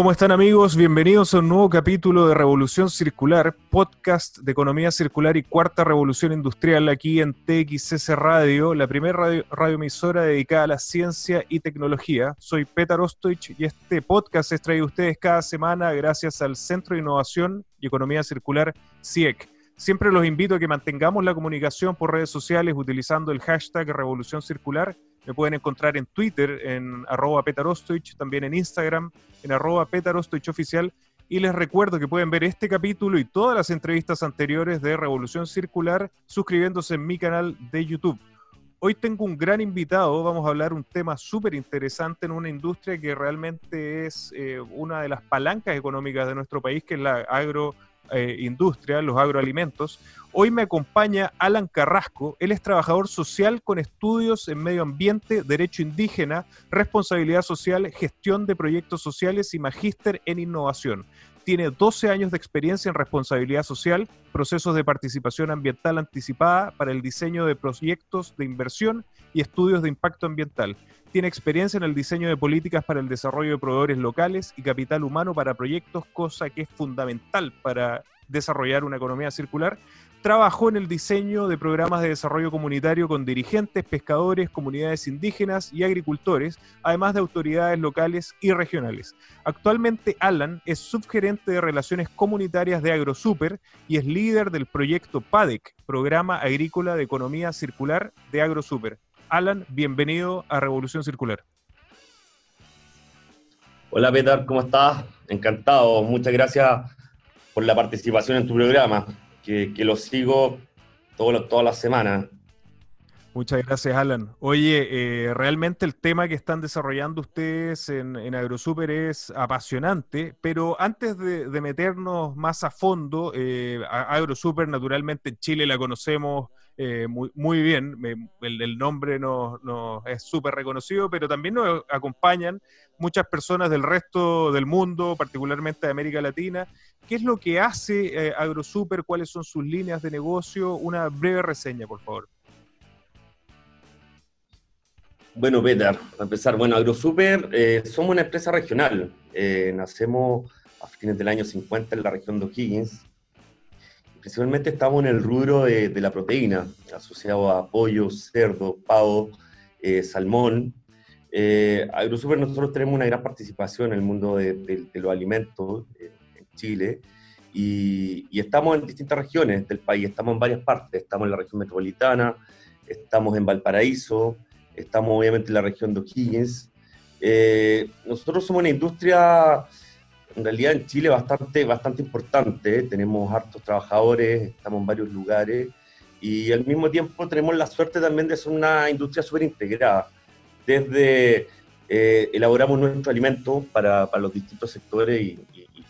¿Cómo están amigos? Bienvenidos a un nuevo capítulo de Revolución Circular, podcast de economía circular y cuarta revolución industrial aquí en TXS Radio, la primera radio, radioemisora dedicada a la ciencia y tecnología. Soy Petar Ostoich y este podcast es traído a ustedes cada semana gracias al Centro de Innovación y Economía Circular CIEC. Siempre los invito a que mantengamos la comunicación por redes sociales utilizando el hashtag Revolución Circular me pueden encontrar en Twitter, en arroba también en Instagram, en arroba. Y les recuerdo que pueden ver este capítulo y todas las entrevistas anteriores de Revolución Circular suscribiéndose en mi canal de YouTube. Hoy tengo un gran invitado, vamos a hablar un tema súper interesante en una industria que realmente es eh, una de las palancas económicas de nuestro país, que es la agroindustria, los agroalimentos. Hoy me acompaña Alan Carrasco. Él es trabajador social con estudios en medio ambiente, derecho indígena, responsabilidad social, gestión de proyectos sociales y magíster en innovación. Tiene 12 años de experiencia en responsabilidad social, procesos de participación ambiental anticipada para el diseño de proyectos de inversión y estudios de impacto ambiental. Tiene experiencia en el diseño de políticas para el desarrollo de proveedores locales y capital humano para proyectos, cosa que es fundamental para desarrollar una economía circular trabajó en el diseño de programas de desarrollo comunitario con dirigentes, pescadores, comunidades indígenas y agricultores, además de autoridades locales y regionales. Actualmente Alan es subgerente de relaciones comunitarias de AgroSuper y es líder del proyecto PADEC, Programa Agrícola de Economía Circular de AgroSuper. Alan, bienvenido a Revolución Circular. Hola Peter, ¿cómo estás? Encantado, muchas gracias por la participación en tu programa que, lo sigo todo, todas las semanas. Muchas gracias, Alan. Oye, eh, realmente el tema que están desarrollando ustedes en, AgroSuper es apasionante, pero antes de, meternos más a fondo, eh, AgroSuper naturalmente en Chile la conocemos eh, muy, muy, bien, el, nombre nos, es súper reconocido, pero también nos acompañan muchas personas del resto del mundo, particularmente de América Latina. ¿Qué es lo que hace AgroSuper? ¿Cuáles son sus líneas de negocio? Una breve reseña, por favor. Bueno, Peter, para empezar, bueno, AgroSuper, eh, somos una empresa regional. Eh, nacemos a fines del año 50 en la región de O'Higgins. Principalmente estamos en el rubro de, la proteína, asociado a pollo, cerdo, pavo, eh, salmón. AgroSuper, nosotros tenemos una gran participación en el mundo de, los alimentos en Chile. Y, y, estamos en distintas regiones del país, estamos en varias partes, estamos en la región metropolitana, estamos en Valparaíso, estamos obviamente en la región de O'Higgins. Eh, nosotros somos una industria, en realidad en Chile, bastante, bastante importante. Tenemos hartos trabajadores, estamos en varios lugares y al mismo tiempo tenemos la suerte también de ser una industria súper integrada. Desde eh, elaboramos nuestro alimento para, para, los distintos sectores y,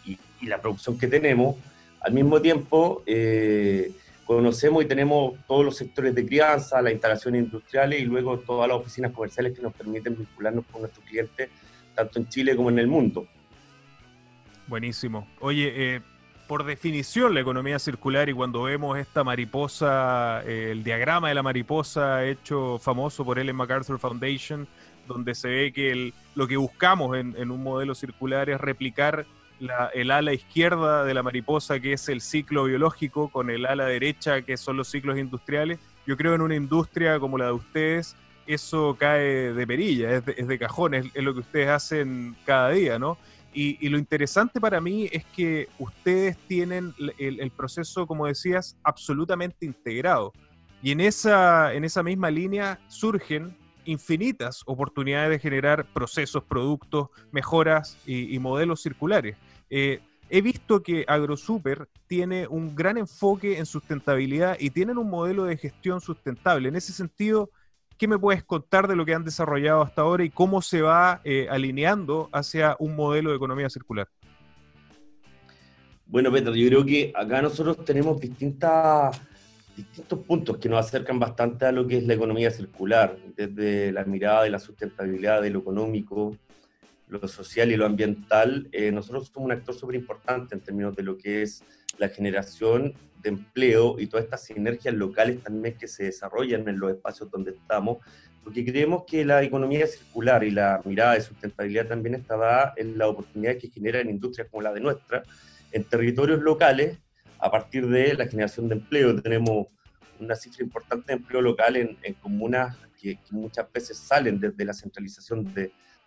y, y, la producción que tenemos. Al mismo tiempo, eh, conocemos y tenemos todos los sectores de crianza, las instalaciones industriales y luego todas las oficinas comerciales que nos permiten vincularnos con nuestros clientes, tanto en Chile como en el mundo. Buenísimo. Oye, eh, por definición la economía circular y cuando vemos esta mariposa, eh, el diagrama de la mariposa hecho famoso por Ellen MacArthur Foundation, donde se ve que lo que buscamos en, en un modelo circular es replicar el ala izquierda de la mariposa, que es el ciclo biológico, con el ala derecha, que son los ciclos industriales. Yo creo en una industria como la de ustedes, eso cae de perilla, es de, es cajón, es, lo que ustedes hacen cada día, ¿no? Y, lo interesante para mí es que ustedes tienen el, proceso, como decías, absolutamente integrado. Y en esa, en esa misma línea surgen infinitas oportunidades de generar procesos, productos, mejoras y modelos circulares. Eh, he visto que AgroSuper tiene un gran enfoque en sustentabilidad y tienen un modelo de gestión sustentable. En ese sentido, ¿qué me puedes contar de lo que han desarrollado hasta ahora y cómo se va eh, alineando hacia un modelo de economía circular? Bueno, Pedro, yo creo que acá nosotros tenemos distintas, distintos puntos que nos acercan bastante a lo que es la economía circular, desde la mirada de la sustentabilidad, de lo económico, lo social y lo ambiental, eh, nosotros somos un actor súper importante en términos de lo que es la generación de empleo y todas estas sinergias locales también que se desarrollan en los espacios donde estamos, porque creemos que la economía circular y la mirada de sustentabilidad también está dada en la oportunidad que genera en industrias como la de nuestra, en territorios locales, a partir de la generación de empleo. Tenemos una cifra importante de empleo local en, comunas que, muchas veces salen desde la centralización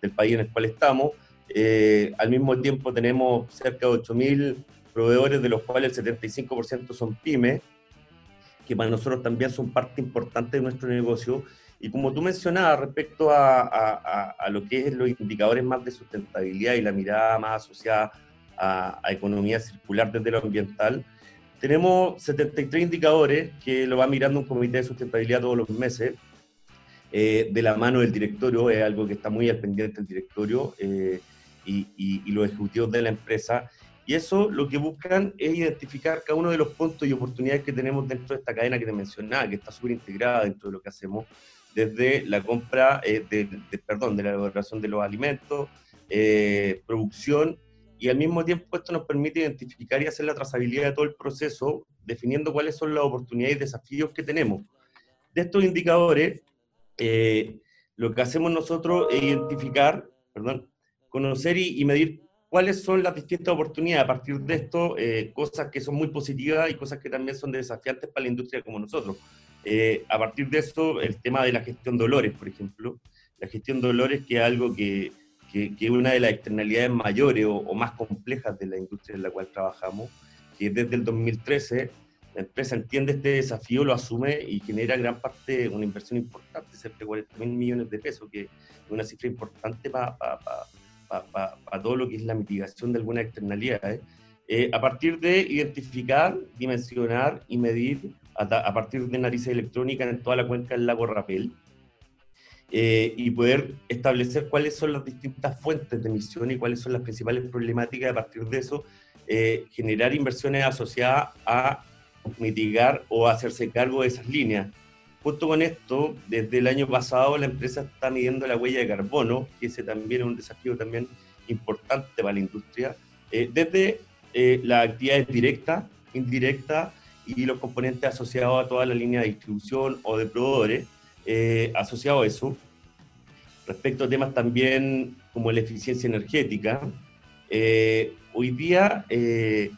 del país en el cual estamos. Eh, al mismo tiempo tenemos cerca de 8.000 proveedores, de los cuales el 75% son pymes, que para nosotros también son parte importante de nuestro negocio. Y como tú mencionabas respecto a, a, lo que es los indicadores más de sustentabilidad y la mirada más asociada a, economía circular desde lo ambiental, tenemos 73 indicadores que lo va mirando un comité de sustentabilidad todos los meses, eh, de la mano del directorio, es algo que está muy al pendiente del directorio eh, y, y, los ejecutivos de la empresa. Y eso lo que buscan es identificar cada uno de los puntos y oportunidades que tenemos dentro de esta cadena que te mencionaba, que está súper integrada dentro de lo que hacemos, desde la compra, eh, de, perdón, de la elaboración de los alimentos, producción y al mismo tiempo esto nos permite identificar y hacer la trazabilidad de todo el proceso, definiendo cuáles son las oportunidades y desafíos que tenemos. De estos indicadores, eh, lo que hacemos nosotros es identificar, perdón, conocer y, medir cuáles son las distintas oportunidades a partir de esto, eh, cosas que son muy positivas y cosas que también son desafiantes para la industria como nosotros. Eh, a partir de esto, el tema de la gestión de dolores, por ejemplo, la gestión de dolores que es algo que que, es una de las externalidades mayores o, más complejas de la industria en la cual trabajamos, que desde el 2013 la empresa entiende este desafío, lo asume y genera gran parte, una inversión importante, cerca de 40 mil millones de pesos, que es una cifra importante para todo lo que es la mitigación de algunas externalidades. Eh, a partir de identificar, dimensionar y medir a, a partir de narices electrónicas en toda la cuenca del lago Rapel, eh, y poder establecer cuáles son las distintas fuentes de emisión y cuáles son las principales problemáticas a partir de eso, eh, generar inversiones asociadas a mitigar o hacerse cargo de esas líneas. Junto con esto, desde el año pasado la empresa está midiendo la huella de carbono, que ese también es un desafío también importante para la industria, eh, desde las actividades directas, indirectas y los componentes asociados a toda la línea de distribución o de proveedores, eh, asociado a eso, respecto a temas también como la eficiencia energética, eh, hoy día eh,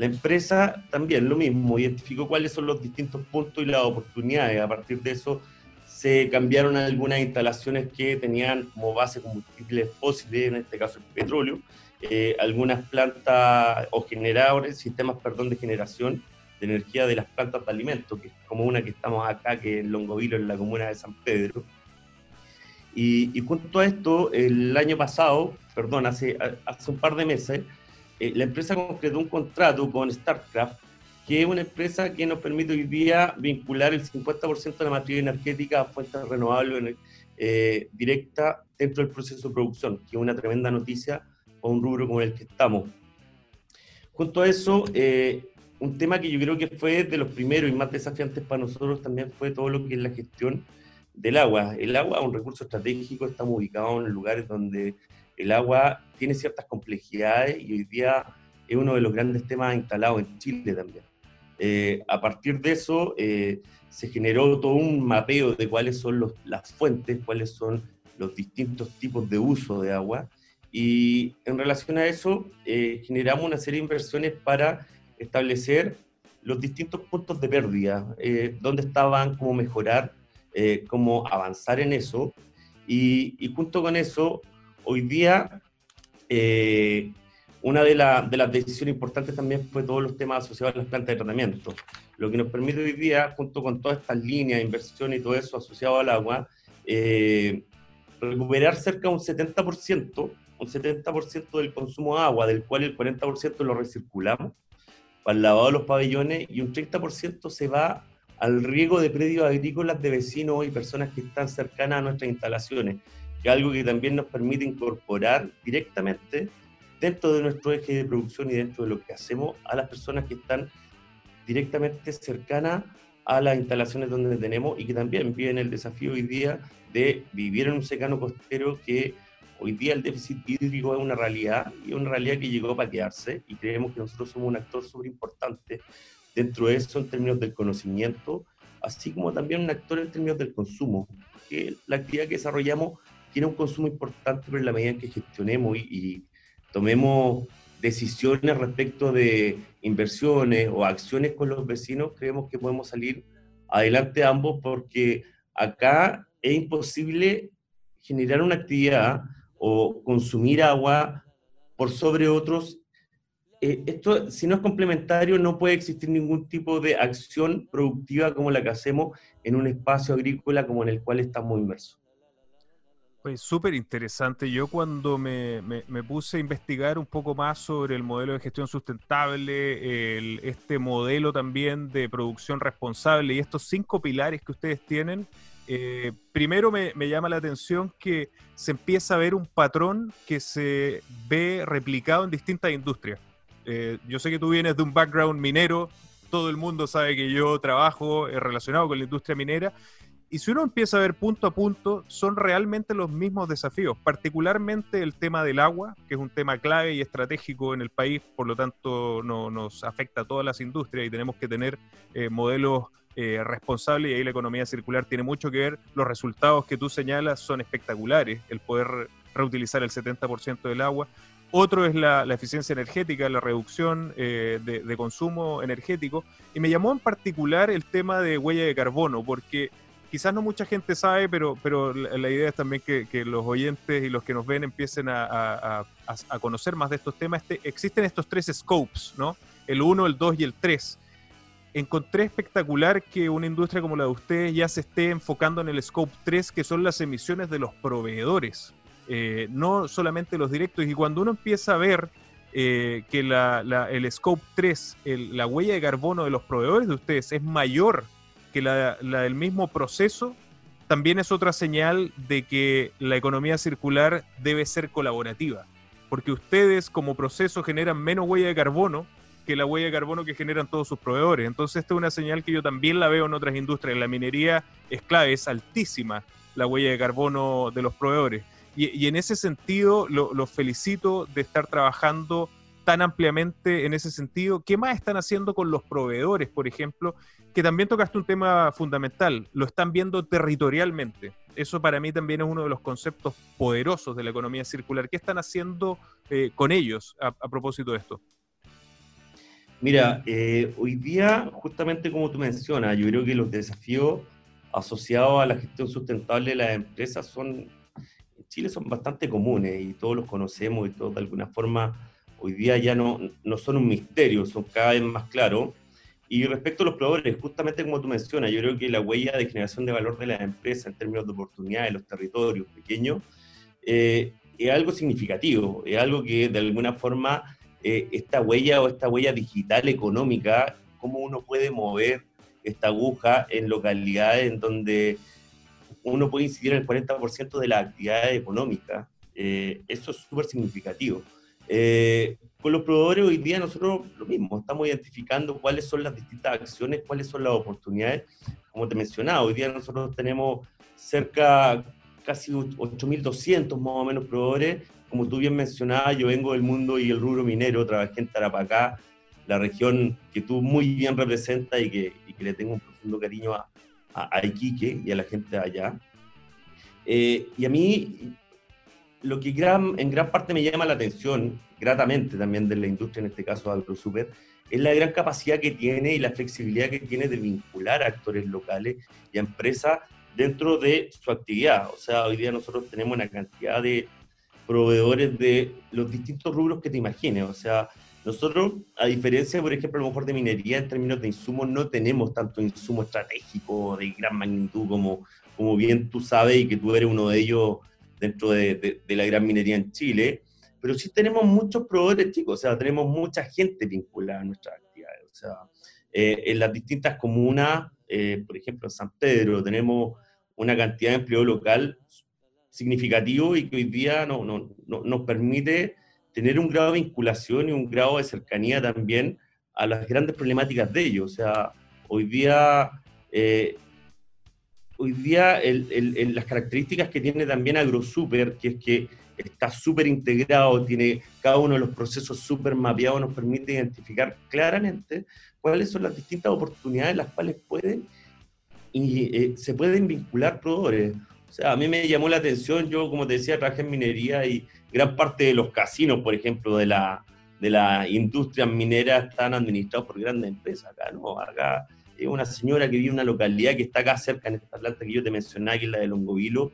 la empresa también lo mismo, identificó cuáles son los distintos puntos y las oportunidades. A partir de eso se cambiaron algunas instalaciones que tenían como base combustibles fósiles, en este caso el petróleo, algunas plantas o generadores, sistemas perdón, de generación de energía de las plantas de alimentos, que es como una que estamos acá, que es Longovilo, en la comuna de San Pedro. Y, junto a esto, el año pasado, perdón, hace, hace un par de meses, eh, la empresa concretó un contrato con StarCraft, que es una empresa que nos permite hoy día vincular el 50% de la materia energética a fuentes renovables eh, directa dentro del proceso de producción, que es una tremenda noticia para un rubro como el que estamos. Junto a eso, eh, un tema que yo creo que fue de los primeros y más desafiantes para nosotros también fue todo lo que es la gestión del agua. El agua es un recurso estratégico, estamos ubicados en lugares donde el agua tiene ciertas complejidades y hoy día es uno de los grandes temas instalados en Chile también. Eh, a partir de eso eh, se generó todo un mapeo de cuáles son las fuentes, cuáles son los distintos tipos de uso de agua y en relación a eso eh, generamos una serie de inversiones para establecer los distintos puntos de pérdida, dónde estaban, cómo mejorar, cómo avanzar en eso. Y, junto con eso, hoy día, eh, una de, de, las decisiones importantes también fue todos los temas asociados a las plantas de tratamiento, lo que nos permite hoy día, junto con todas estas líneas de inversión y todo eso asociado al agua, recuperar cerca de un 70%, un 70% del consumo de agua, del cual el 40% lo recirculamos, para el lavado de los pabellones y un 30% se va al riego de predios agrícolas de vecinos y personas que están cercanas a nuestras instalaciones, es algo que también nos permite incorporar directamente dentro de nuestro eje de producción y dentro de lo que hacemos a las personas que están directamente cercanas a las instalaciones donde tenemos y que también viven el desafío hoy día de vivir en un secano costero que Hoy día el déficit hídrico es una realidad y es una realidad que llegó para quedarse y creemos que nosotros somos un actor súper importante dentro de eso en términos del conocimiento, así como también un actor en términos del consumo. que la actividad que desarrollamos tiene un consumo importante, pero en la medida en que gestionemos y, tomemos decisiones respecto de inversiones o acciones con los vecinos, creemos que podemos salir adelante ambos porque acá es imposible generar una actividad o consumir agua por sobre otros. Eh, esto, si no es complementario, no puede existir ningún tipo de acción productiva como la que hacemos en un espacio agrícola como en el cual estamos inmersos. Pues súper interesante. Yo cuando me, puse a investigar un poco más sobre el modelo de gestión sustentable, este modelo también de producción responsable y estos cinco pilares que ustedes tienen, eh, primero me, llama la atención que se empieza a ver un patrón que se ve replicado en distintas industrias. Eh, yo sé que tú vienes de un background minero, todo el mundo sabe que yo trabajo eh, relacionado con la industria minera y si uno empieza a ver punto a punto, son realmente los mismos desafíos, particularmente el tema del agua, que es un tema clave y estratégico en el país, por lo tanto no, nos afecta a todas las industrias y tenemos que tener eh, modelos eh, responsables y ahí la economía circular tiene mucho que ver. Los resultados que tú señalas son espectaculares, el poder reutilizar el 70% del agua. Otro es la, eficiencia energética, la reducción eh, de consumo energético. Y me llamó en particular el tema de huella de carbono, porque quizás no mucha gente sabe, pero, pero la, idea es también que, los oyentes y los que nos ven empiecen a, conocer más de estos temas. Este, existen estos tres scopes, ¿no? El 1, el 2 y el 3. Encontré espectacular que una industria como la de ustedes ya se esté enfocando en el scope 3, que son las emisiones de los proveedores, eh, no solamente los directos. Y cuando uno empieza a ver eh, que el scope 3, la huella de carbono de los proveedores de ustedes es mayor que la, del mismo proceso también es otra señal de que la economía circular debe ser colaborativa, porque ustedes como proceso generan menos huella de carbono que la huella de carbono que generan todos sus proveedores. Entonces, esta es una señal que yo también la veo en otras industrias. La minería es clave, es altísima la huella de carbono de los proveedores. Y, en ese sentido, los felicito de estar trabajando tan ampliamente en ese sentido. ¿Qué más están haciendo con los proveedores, por ejemplo? Que también tocaste un tema fundamental, lo están viendo territorialmente. Eso para mí también es uno de los conceptos poderosos de la economía circular. ¿Qué están haciendo eh, con ellos a, propósito de esto? Mira, eh, hoy día, justamente como tú mencionas, yo creo que los desafíos asociados a la gestión sustentable de las empresas son, en Chile son bastante comunes y todos los conocemos y todos de alguna forma hoy día ya no, no son un misterio, son cada vez más claros. Y respecto a los proveedores, justamente como tú mencionas, yo creo que la huella de generación de valor de las empresas en términos de oportunidades, los territorios pequeños, eh, es algo significativo, es algo que de alguna forma eh, esta huella o esta huella digital económica, cómo uno puede mover esta aguja en localidades en donde uno puede incidir en el 40% de las actividades económicas, eh, eso es súper significativo. Eh, con los proveedores hoy día nosotros lo mismo, estamos identificando cuáles son las distintas acciones, cuáles son las oportunidades. Como te mencionaba, hoy día nosotros tenemos cerca, casi 8.200 más o menos proveedores. Como tú bien mencionabas, yo vengo del mundo y el rubro minero, trabajé en Tarapacá, la región que tú muy bien representas y que, le tengo un profundo cariño a, a, Iquique y a la gente de allá. Eh, y a mí lo que en gran parte me llama la atención, gratamente también de la industria, en este caso AgroSuper, es la gran capacidad que tiene y la flexibilidad que tiene de vincular a actores locales y a empresas dentro de su actividad. O sea, hoy día nosotros tenemos una cantidad de proveedores de los distintos rubros que te imagines. O sea, nosotros, a diferencia, por ejemplo, a lo mejor de minería, en términos de insumos, no tenemos tanto insumo estratégico de gran magnitud como, como bien tú sabes y que tú eres uno de ellos dentro de, la gran minería en Chile, pero sí tenemos muchos proveedores chicos, o sea, tenemos mucha gente vinculada a nuestras actividades. O sea, eh, en las distintas comunas, eh, por ejemplo, en San Pedro, tenemos una cantidad de empleo local significativo y que hoy día no, no, no, nos permite tener un grado de vinculación y un grado de cercanía también a las grandes problemáticas de ellos. O sea, hoy día eh, hoy día las características que tiene también AgroSuper, que es que está súper integrado, tiene cada uno de los procesos súper mapeados, nos permite identificar claramente cuáles son las distintas oportunidades las cuales pueden y, eh, se pueden vincular proveedores. O sea, a mí me llamó la atención, yo como te decía, trabajé en minería y gran parte de los casinos, por ejemplo, de la, de la industria minera están administrados por grandes empresas acá, ¿no? Acá es una señora que vive en una localidad que está acá cerca, en esta planta que yo te mencioné, que es la de Longovilo,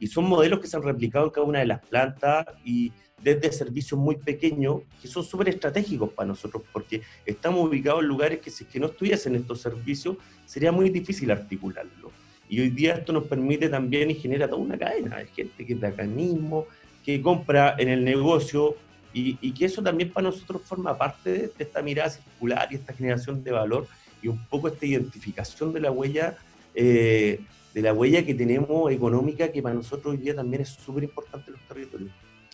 y son modelos que se han replicado en cada una de las plantas y desde servicios muy pequeños que son súper estratégicos para nosotros porque estamos ubicados en lugares que si que no estuviesen estos servicios sería muy difícil articularlo. Y hoy día esto nos permite también y genera toda una cadena de gente que es de acá mismo, que compra en el negocio y, que eso también para nosotros forma parte de, esta mirada circular y esta generación de valor y un poco esta identificación de la huella, eh, de la huella que tenemos económica, que para nosotros hoy día también es súper importante en los territorios.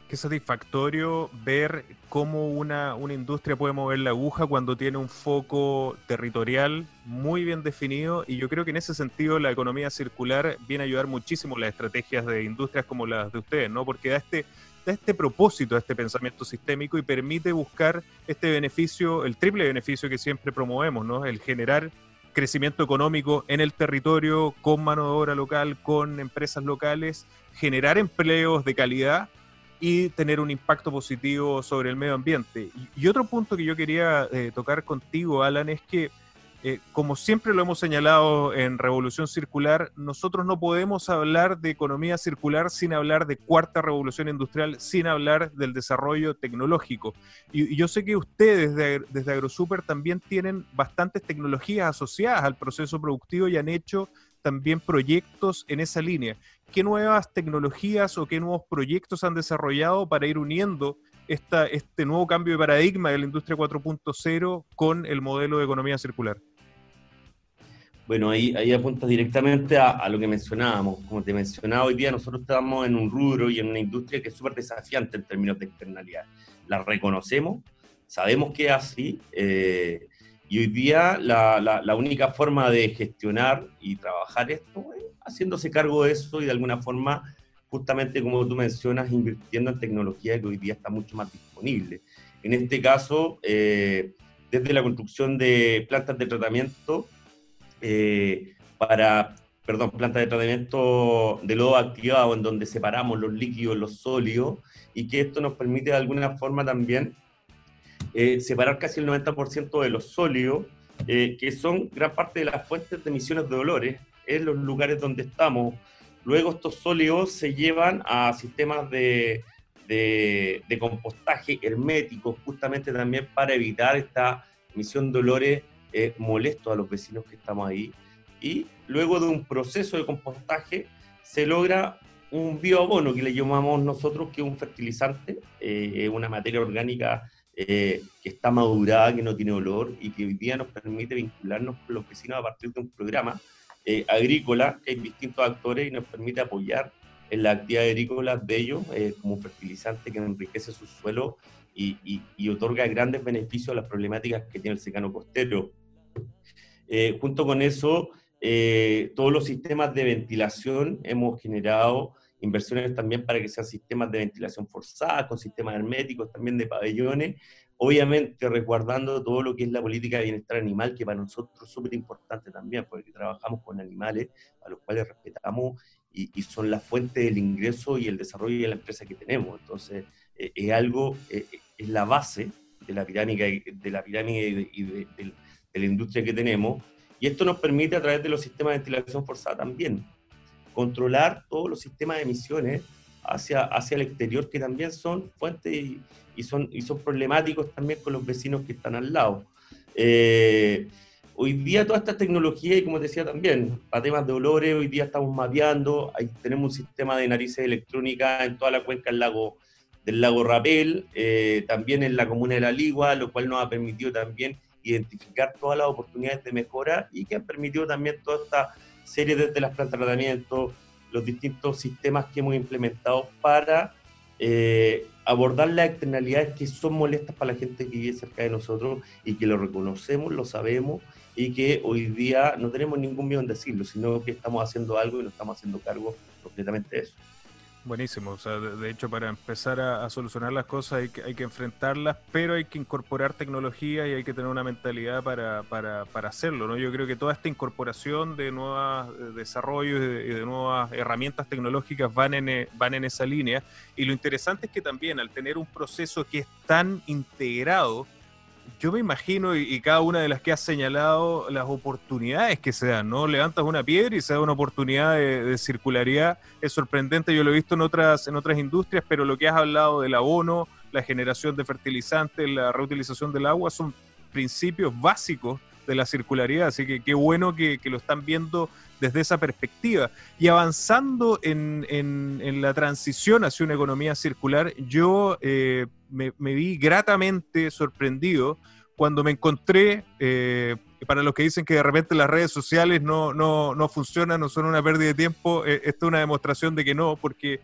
Qué satisfactorio ver cómo una, una, industria puede mover la aguja cuando tiene un foco territorial muy bien definido y yo creo que en ese sentido la economía circular viene a ayudar muchísimo las estrategias de industrias como las de ustedes, ¿no? Porque da este, este propósito a este pensamiento sistémico y permite buscar este beneficio, el triple beneficio que siempre promovemos, ¿no? El generar crecimiento económico en el territorio, con mano de obra local, con empresas locales, generar empleos de calidad y tener un impacto positivo sobre el medio ambiente. Y, otro punto que yo quería eh, tocar contigo, Alan, es que eh, como siempre lo hemos señalado en Revolución Circular, nosotros no podemos hablar de economía circular sin hablar de cuarta revolución industrial, sin hablar del desarrollo tecnológico. Y, yo sé que ustedes desde AgroSuper también tienen bastantes tecnologías asociadas al proceso productivo y han hecho también proyectos en esa línea. ¿Qué nuevas tecnologías o qué nuevos proyectos han desarrollado para ir uniendo esta, este nuevo cambio de paradigma de la industria 4.0 con el modelo de economía circular? Bueno, ahí, ahí apunta directamente a, lo que mencionábamos. Como te mencionaba, hoy día nosotros estamos en un rubro y en una industria que es súper desafiante en términos de externalidad. La reconocemos, sabemos que es así, eh, y hoy día la, la, única forma de gestionar y trabajar esto es haciéndose cargo de eso y de alguna forma, justamente como tú mencionas, invirtiendo en tecnología que hoy día está mucho más disponible. En este caso, eh, desde la construcción de plantas de tratamiento eh, para, perdón, plantas de tratamiento de lodo activado en donde separamos los líquidos, los sólidos, y que esto nos permite de alguna forma también eh, separar casi el 90% de los sólidos, eh, que son gran parte de las fuentes de emisiones de dolores en los lugares donde estamos. Luego estos sólidos se llevan a sistemas de, de, de compostaje herméticos, justamente también para evitar esta emisión de dolores eh, molesto a los vecinos que estamos ahí. Y luego de un proceso de compostaje se logra un bioabono que le llamamos nosotros, que es un fertilizante, eh, una materia orgánica eh, que está madurada, que no tiene olor y que hoy día nos permite vincularnos con los vecinos a partir de un programa eh, agrícola que hay distintos actores y nos permite apoyar en la actividad agrícola de ellos como un fertilizante que enriquece su suelo y, y, otorga grandes beneficios a las problemáticas que tiene el secano costero. Eh, junto con eso, eh, todos los sistemas de ventilación hemos generado inversiones también para que sean sistemas de ventilación forzada, con sistemas herméticos también de pabellones, obviamente resguardando todo lo que es la política de bienestar animal, que para nosotros es súper importante también, porque trabajamos con animales a los cuales respetamos y, son la fuente del ingreso y el desarrollo de la empresa que tenemos. Entonces, eh, es algo, es la base de la pirámide, de la pirámide y de la industria que tenemos, y esto nos permite a través de los sistemas de ventilación forzada también controlar todos los sistemas de emisiones hacia, hacia el exterior que también son fuentes y, son, y son problemáticos también con los vecinos que están al lado. Eh, hoy día toda esta tecnología, y como decía también, para temas de olores, hoy día estamos mapeando, tenemos un sistema de narices electrónicas en toda la cuenca del lago, del lago Rapel, eh, también en la comuna de La Ligua, lo cual nos ha permitido también identificar todas las oportunidades de mejora y que han permitido también toda esta serie desde las plantas de tratamiento, los distintos sistemas que hemos implementado para eh, abordar las externalidades que son molestas para la gente que vive cerca de nosotros y que lo reconocemos, lo sabemos y que hoy día no tenemos ningún miedo en decirlo, sino que estamos haciendo algo y nos estamos haciendo cargo completamente de eso. Buenísimo, o sea, de, hecho para empezar a, solucionar las cosas hay que, hay que enfrentarlas, pero hay que incorporar tecnología y hay que tener una mentalidad para, para, para hacerlo, ¿no? Yo creo que toda esta incorporación de nuevos desarrollos y de, nuevas herramientas tecnológicas van en, eh, van en esa línea y lo interesante es que también al tener un proceso que es tan integrado, yo me imagino, y, cada una de las que has señalado, las oportunidades que se dan, ¿no? Levantas una piedra y se da una oportunidad de, circularidad. Es sorprendente, yo lo he visto en otras, en otras industrias, pero lo que has hablado del abono, la generación de fertilizantes, la reutilización del agua, son principios básicos de la circularidad. Así que qué bueno que, lo están viendo desde esa perspectiva. Y avanzando en, en, la transición hacia una economía circular, yo eh, me, vi gratamente sorprendido cuando me encontré, eh, para los que dicen que de repente las redes sociales no, no, no funcionan, no son una pérdida de tiempo, eh, esto es una demostración de que no, porque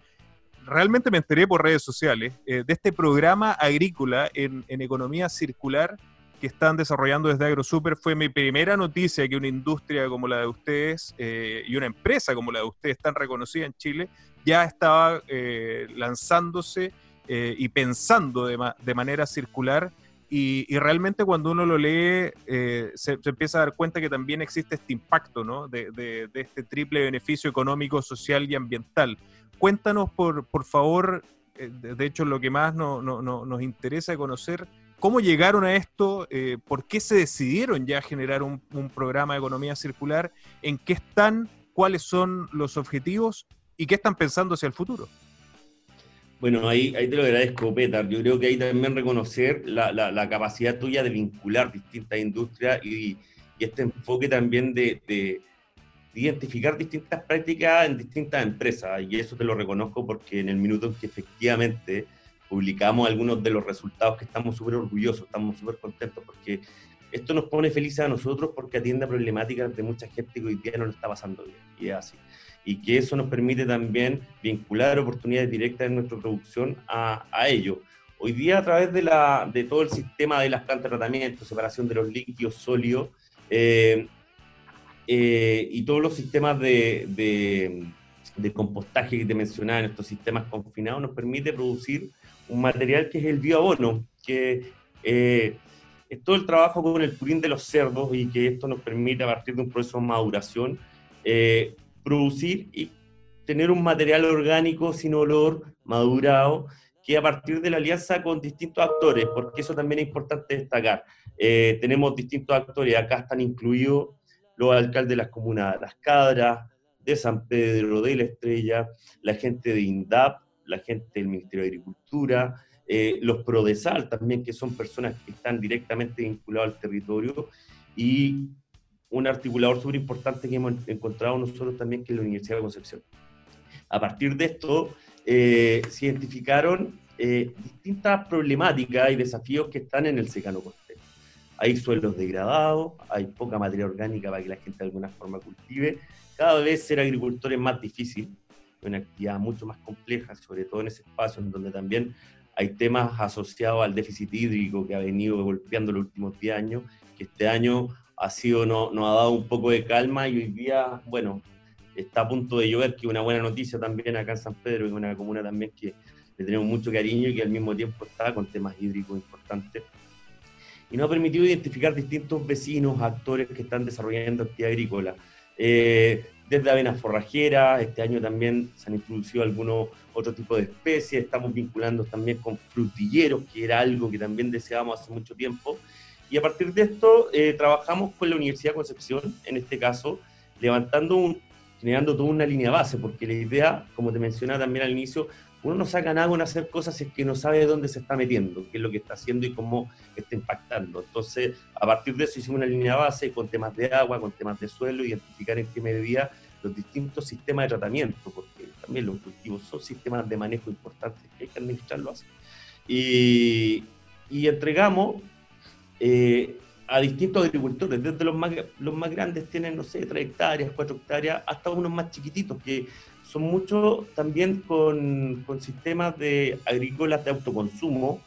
realmente me enteré por redes sociales de este programa agrícola en, en economía circular que están desarrollando desde AgroSuper. Fue mi primera noticia que una industria como la de ustedes eh, y una empresa como la de ustedes tan reconocida en Chile ya estaba eh, lanzándose eh, y pensando de, manera circular. Y, realmente cuando uno lo lee se, empieza a dar cuenta que también existe este impacto ¿no? de, este triple beneficio económico, social y ambiental. Cuéntanos, por, por favor, de, hecho lo que más no, no, nos interesa conocer ¿Cómo llegaron a esto? Eh, ¿Por qué se decidieron ya generar un, programa de economía circular? ¿En qué están? ¿Cuáles son los objetivos? ¿Y qué están pensando hacia el futuro? Bueno, ahí, te lo agradezco, Petar. Yo creo que ahí también reconocer la, capacidad tuya de vincular distintas industrias y, este enfoque también de, identificar distintas prácticas en distintas empresas. Y eso te lo reconozco porque en el minuto en que efectivamente publicamos algunos de los resultados que estamos súper orgullosos, estamos súper contentos porque esto nos pone felices a nosotros porque atiende a problemáticas de mucha gente que hoy día no lo está pasando bien, y es así. Y que eso nos permite también vincular oportunidades directas en nuestra producción a, a ello. Hoy día, a través de, la, de todo el sistema de las plantas de tratamiento, separación de los líquidos sólidos eh, eh, y todos los sistemas de, de, de compostaje que te mencionaba en estos sistemas confinados, nos permite producir un material que es el bioabono, que eh, es todo el trabajo con el purín de los cerdos y que esto nos permite a partir de un proceso de maduración eh, producir y tener un material orgánico sin olor, madurado, que a partir de la alianza con distintos actores, porque eso también es importante destacar. Eh, tenemos distintos actores, acá están incluidos los alcaldes de las comunas Las Cadras, de San Pedro, de La Estrella, la gente de INDAP, la gente del Ministerio de Agricultura, eh, los PRODESAL también, que son personas que están directamente vinculados al territorio, y un articulador súper importante que hemos encontrado nosotros también, que es la Universidad de Concepción. A partir de esto, eh, se identificaron eh, distintas problemáticas y desafíos que están en el secano costero. Hay suelos degradados, hay poca materia orgánica para que la gente de alguna forma cultive. Cada vez ser agricultor es más difícil una actividad mucho más compleja, sobre todo en ese espacio en donde también hay temas asociados al déficit hídrico que ha venido golpeando los últimos 10 años, que este año ha sido, no, nos ha dado un poco de calma y hoy día, bueno, está a punto de llover, que una buena noticia también acá en San Pedro, que es una comuna también que le tenemos mucho cariño y que al mismo tiempo está con temas hídricos importantes. Y nos ha permitido identificar distintos vecinos, actores que están desarrollando actividad agrícola. Eh, desde avenas forrajeras, este año también se han introducido algunos otros tipos de especies, estamos vinculando también con frutilleros, que era algo que también deseábamos hace mucho tiempo. Y a partir de esto eh, trabajamos con la Universidad de Concepción, en este caso, levantando un, generando toda una línea base, porque la idea, como te mencionaba también al inicio, uno no saca nada con hacer cosas es que no sabe dónde se está metiendo, qué es lo que está haciendo y cómo está impactando. Entonces, a partir de eso hicimos una línea base con temas de agua, con temas de suelo, identificar en qué medida los distintos sistemas de tratamiento, porque también los cultivos son sistemas de manejo importantes que hay que administrarlo así. Y, y entregamos eh, a distintos agricultores, desde los más, los más grandes tienen, no sé, 3 hectáreas, 4 hectáreas, hasta unos más chiquititos que son muchos también con, sistemas de agrícolas de autoconsumo,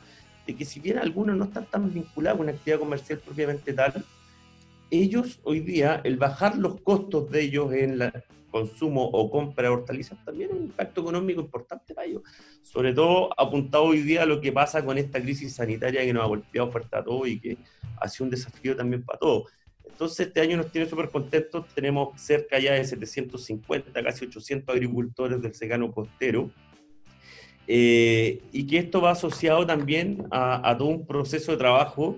de que si bien algunos no están tan vinculados a una actividad comercial propiamente tal, ellos hoy día, el bajar los costos de ellos en el consumo o compra de hortalizas también es un impacto económico importante para ellos. Sobre todo apuntado hoy día a lo que pasa con esta crisis sanitaria que nos ha golpeado fuerte a todos y que ha sido un desafío también para todos. Entonces este año nos tiene súper contentos, tenemos cerca ya de 750, casi 800 agricultores del secano costero, eh, y que esto va asociado también a, todo un proceso de trabajo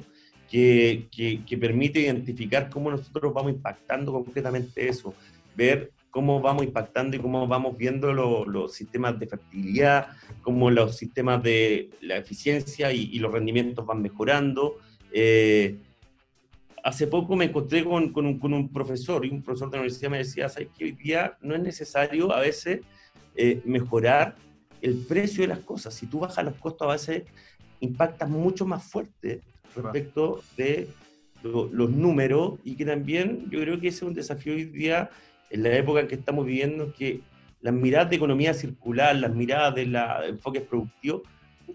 que, que, permite identificar cómo nosotros vamos impactando concretamente eso, ver cómo vamos impactando y cómo vamos viendo los sistemas de fertilidad, cómo los sistemas de la eficiencia y, los rendimientos van mejorando. Eh, hace poco me encontré con, con, un, con, un, profesor y un profesor de la universidad me decía, ¿sabes que hoy día no es necesario a veces eh, mejorar el precio de las cosas? Si tú bajas los costos a veces impactas mucho más fuerte respecto de los números y que también yo creo que ese es un desafío hoy día en la época en que estamos viviendo, que las miradas de economía circular, las miradas de la, enfoques productivos,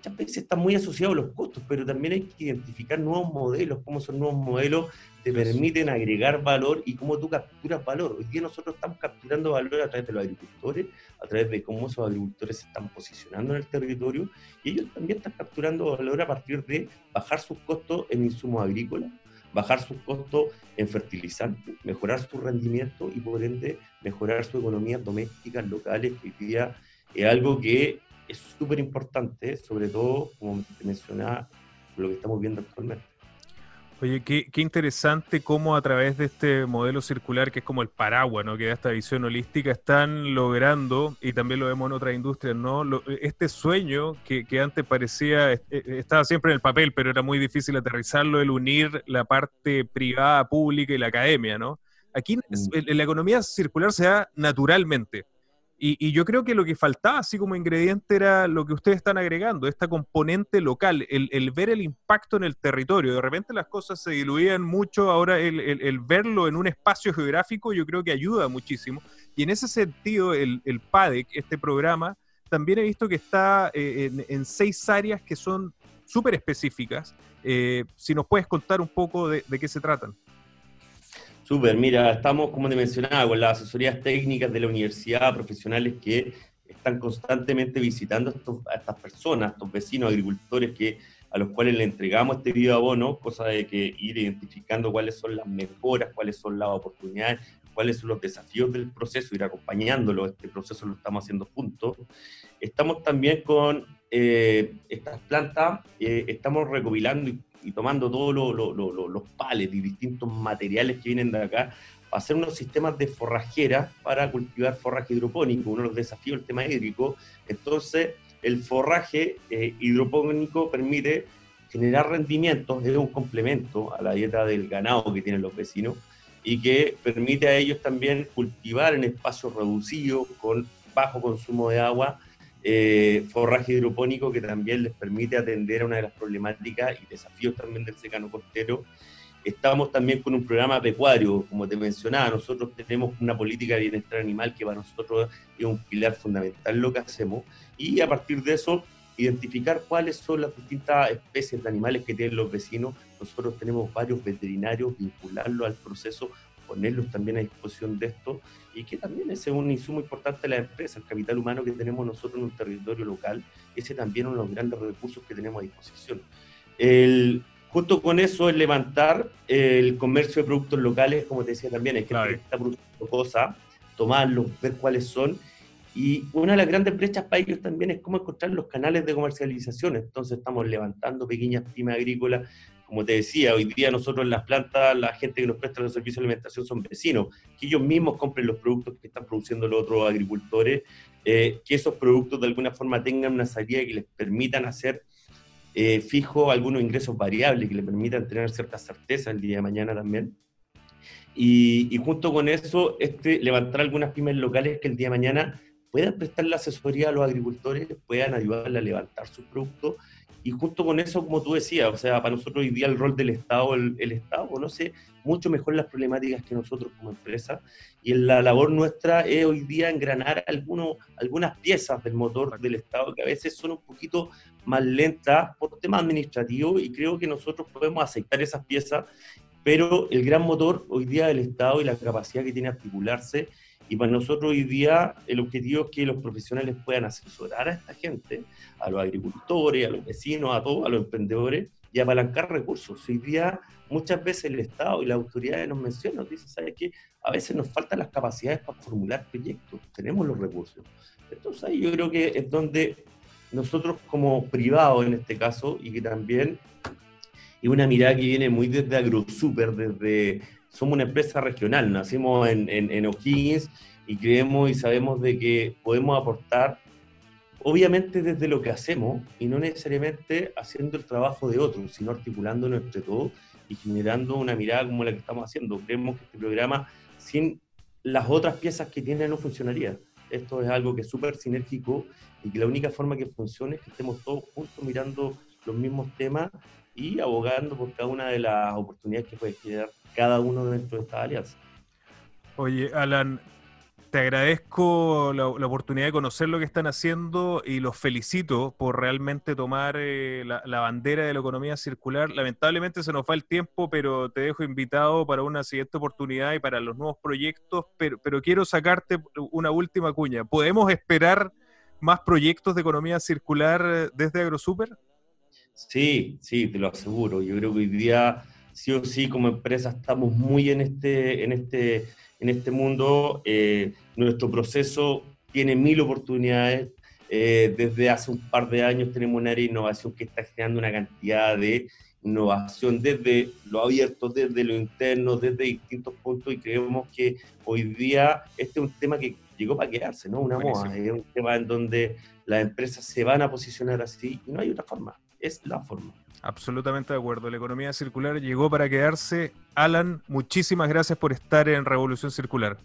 muchas veces están muy asociados a los costos, pero también hay que identificar nuevos modelos, cómo son nuevos modelos te permiten agregar valor y cómo tú capturas valor. Hoy día nosotros estamos capturando valor a través de los agricultores, a través de cómo esos agricultores se están posicionando en el territorio y ellos también están capturando valor a partir de bajar sus costos en insumos agrícolas, bajar sus costos en fertilizantes, mejorar su rendimiento y por ende mejorar su economía doméstica, locales, que hoy día es algo que es súper importante, sobre todo, como mencionaba, lo que estamos viendo actualmente. Oye, qué, interesante cómo a través de este modelo circular, que es como el paraguas, ¿no? que da esta visión holística, están logrando, y también lo vemos en otras industrias, ¿no? este sueño que, antes parecía, eh, eh, estaba siempre en el papel, pero era muy difícil aterrizarlo, el unir la parte privada, pública y la academia. ¿no? Aquí mm. la economía circular se da naturalmente. Y, yo creo que lo que faltaba, así como ingrediente, era lo que ustedes están agregando, esta componente local, el, ver el impacto en el territorio. De repente las cosas se diluían mucho, ahora el, verlo en un espacio geográfico yo creo que ayuda muchísimo. Y en ese sentido, el, PADEC, este programa, también he visto que está eh, en, seis áreas que son súper específicas. Eh, si nos puedes contar un poco de qué se tratan. Súper, mira, estamos, como te mencionaba, con las asesorías técnicas de la universidad, profesionales que están constantemente visitando a, estas personas, estos vecinos agricultores que, a los cuales le entregamos este video abono, cosa de que ir identificando cuáles son las mejoras, cuáles son las oportunidades, cuáles son los desafíos del proceso, ir acompañándolo, este proceso lo estamos haciendo juntos. Estamos también con eh, estas plantas, eh, estamos recopilando y tomando todos los pales y distintos materiales que vienen de acá, para hacer unos sistemas de forrajera para cultivar forraje hidropónico, uno de los desafíos del tema hídrico. Entonces, el forraje eh, hidropónico permite generar rendimientos, es un complemento a la dieta del ganado que tienen los vecinos y que permite a ellos también cultivar en espacios reducidos, con bajo consumo de agua, eh, forraje hidropónico que también les permite atender a una de las problemáticas y desafíos también del secano costero. Estamos también con un programa pecuario, como te mencionaba, nosotros tenemos una política de bienestar animal que para nosotros es un pilar fundamental lo que hacemos y a partir de eso identificar cuáles son las distintas especies de animales que tienen los vecinos. Nosotros tenemos varios veterinarios, vincularlos al proceso ponerlos también a disposición de esto y que también ese es un insumo importante de la empresa, el capital humano que tenemos nosotros en un territorio local, ese también es uno de los grandes recursos que tenemos a disposición. El, junto con eso es levantar el comercio de productos locales, como te decía también, es que está produciendo cosas, tomarlos, ver cuáles son. Y una de las grandes brechas para ellos también es cómo encontrar los canales de comercialización. Entonces estamos levantando pequeñas pymes agrícolas como te decía, hoy día nosotros en las plantas, la gente que nos presta los servicios de alimentación son vecinos, que ellos mismos compren los productos que están produciendo los otros agricultores, eh, que esos productos de alguna forma tengan una salida que les permitan hacer eh, fijo algunos ingresos variables, que les permitan tener cierta certeza el día de mañana también. Y, junto con eso, este, levantar algunas pymes locales que el día de mañana puedan prestar la asesoría a los agricultores, puedan ayudarle a levantar sus productos y justo con eso, como tú decías, o sea, para nosotros hoy día el rol del Estado, el, Estado conoce mucho mejor las problemáticas que nosotros como empresa, y la labor nuestra es hoy día engranar algunos, algunas piezas del motor del Estado que a veces son un poquito más lentas por temas administrativos, y creo que nosotros podemos aceptar esas piezas pero el gran motor hoy día del Estado y la capacidad que tiene articularse y para nosotros hoy día el objetivo es que los profesionales puedan asesorar a esta gente, a los agricultores, a los vecinos, a todos, a los emprendedores, y apalancar recursos. Hoy día muchas veces el Estado y las autoridades nos mencionan, nos dicen, ¿sabes qué? A veces nos faltan las capacidades para formular proyectos, tenemos los recursos. Entonces ahí yo creo que es donde nosotros como privados en este caso, y que también, y una mirada que viene muy desde AgroSuper, desde somos una empresa regional, nacimos en, en, O'Higgins y creemos y sabemos de que podemos aportar, obviamente desde lo que hacemos y no necesariamente haciendo el trabajo de otros, sino articulándonos entre todos y generando una mirada como la que estamos haciendo. Creemos que este programa, sin las otras piezas que tiene, no funcionaría. Esto es algo que es súper sinérgico y que la única forma que funcione es que estemos todos juntos mirando los mismos temas y abogando por cada una de las oportunidades que puede generar cada uno dentro de esta alianza. Oye, Alan, te agradezco la, oportunidad de conocer lo que están haciendo y los felicito por realmente tomar eh, la, bandera de la economía circular. Lamentablemente se nos va el tiempo, pero te dejo invitado para una siguiente oportunidad y para los nuevos proyectos, pero, pero quiero sacarte una última cuña. ¿Podemos esperar más proyectos de economía circular eh, desde AgroSuper? Sí, sí, te lo aseguro. Yo creo que hoy día sí o sí como empresa estamos muy en este, en este, en este mundo. Eh, nuestro proceso tiene mil oportunidades. Eh, desde hace un par de años tenemos una área de innovación que está generando una cantidad de innovación desde lo abierto, desde lo interno, desde distintos puntos y creemos que hoy día este es un tema que llegó para quedarse, ¿no? Una moda, es un tema en donde las empresas se van a posicionar así y no hay otra forma, es la forma. Absolutamente de acuerdo. La economía circular llegó para quedarse. Alan, muchísimas gracias por estar en Revolución Circular.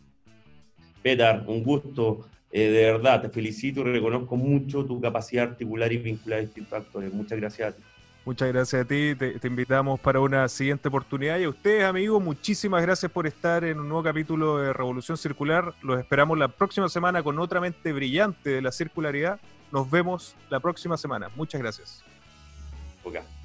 Petar, un gusto. Eh, de verdad, te felicito y reconozco mucho tu capacidad articular y vincular a distintos actores. Muchas gracias a ti. Muchas gracias a ti. Te, te, invitamos para una siguiente oportunidad. Y a ustedes, amigos, muchísimas gracias por estar en un nuevo capítulo de Revolución Circular. Los esperamos la próxima semana con otra mente brillante de la circularidad. Nos vemos la próxima semana. Muchas gracias. Okay.